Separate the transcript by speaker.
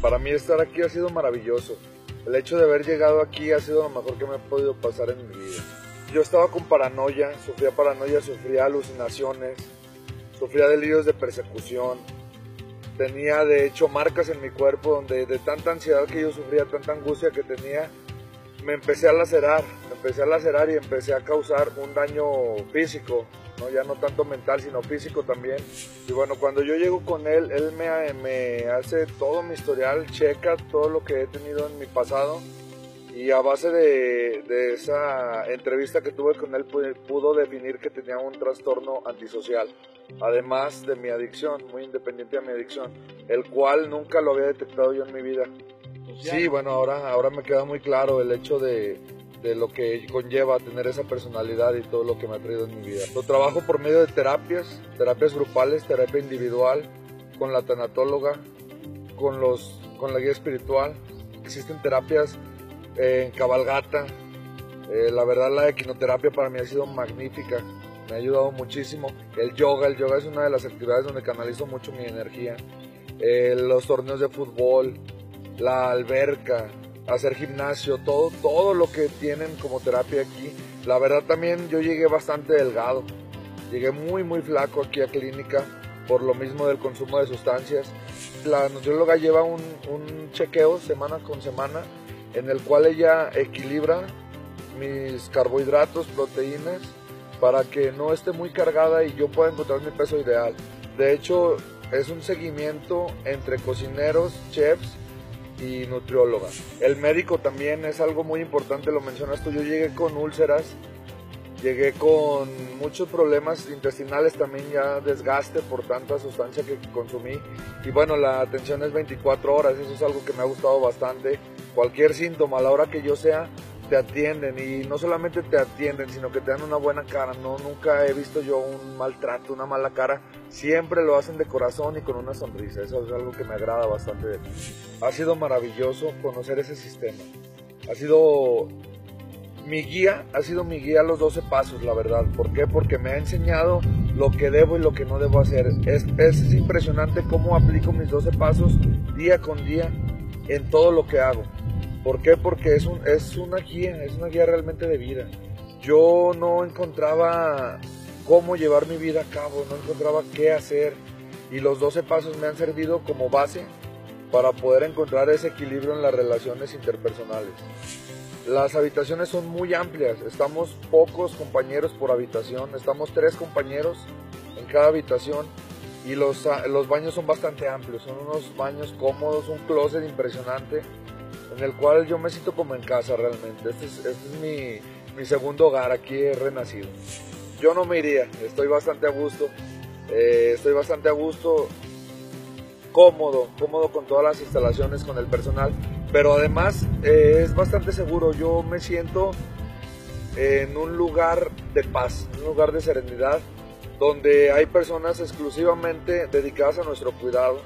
Speaker 1: para mí estar aquí ha sido maravilloso. El hecho de haber llegado aquí ha sido lo mejor que me ha podido pasar en mi vida. Yo estaba con paranoia, sufría paranoia, sufría alucinaciones, sufría delirios de persecución. Tenía de hecho marcas en mi cuerpo donde de tanta ansiedad que yo sufría, tanta angustia que tenía, me empecé a lacerar, me empecé a lacerar y empecé a causar un daño físico, ¿no? ya no tanto mental, sino físico también. Y bueno, cuando yo llego con él, él me, me hace todo mi historial, checa todo lo que he tenido en mi pasado y a base de, de, esa entrevista que tuve con él pudo definir que tenía un trastorno antisocial, además de mi adicción, muy independiente de mi adicción, el cual nunca lo había detectado yo en mi vida. Sí, bueno, ahora, ahora me queda muy claro el hecho de, de lo que conlleva tener esa personalidad y todo lo que me ha traído en mi vida. Lo trabajo por medio de terapias, terapias grupales, terapia individual, con la tanatóloga, con, los, con la guía espiritual. Existen terapias en cabalgata. Eh, la verdad la equinoterapia para mí ha sido magnífica, me ha ayudado muchísimo. El yoga, el yoga es una de las actividades donde canalizo mucho mi energía. Eh, los torneos de fútbol, la alberca, hacer gimnasio, todo, todo lo que tienen como terapia aquí. La verdad también yo llegué bastante delgado, llegué muy muy flaco aquí a clínica por lo mismo del consumo de sustancias. La nutrióloga lleva un, un chequeo semana con semana en el cual ella equilibra mis carbohidratos, proteínas, para que no esté muy cargada y yo pueda encontrar mi peso ideal. De hecho, es un seguimiento entre cocineros, chefs y nutrióloga. El médico también es algo muy importante, lo mencionas tú. Yo llegué con úlceras, llegué con muchos problemas intestinales, también ya desgaste por tanta sustancia que consumí. Y bueno, la atención es 24 horas, eso es algo que me ha gustado bastante cualquier síntoma a la hora que yo sea, te atienden y no solamente te atienden, sino que te dan una buena cara. No, nunca he visto yo un maltrato, una mala cara. Siempre lo hacen de corazón y con una sonrisa. Eso es algo que me agrada bastante de ti. Ha sido maravilloso conocer ese sistema. Ha sido mi guía, ha sido mi guía a los 12 pasos, la verdad. ¿Por qué? Porque me ha enseñado lo que debo y lo que no debo hacer. Es, es impresionante cómo aplico mis 12 pasos día con día en todo lo que hago. ¿Por qué? Porque es, un, es una guía, es una guía realmente de vida. Yo no encontraba cómo llevar mi vida a cabo, no encontraba qué hacer y los 12 pasos me han servido como base para poder encontrar ese equilibrio en las relaciones interpersonales. Las habitaciones son muy amplias, estamos pocos compañeros por habitación, estamos tres compañeros en cada habitación y los, los baños son bastante amplios, son unos baños cómodos, un closet impresionante en el cual yo me siento como en casa realmente. Este es, este mi, segundo hogar, aquí he renacido. Yo no me iría, estoy bastante a gusto, eh, estoy bastante a gusto, cómodo, cómodo con todas las instalaciones, con el personal, pero además eh, es bastante seguro, yo me siento en un lugar de paz, un lugar de serenidad, donde hay personas exclusivamente dedicadas a nuestro cuidado,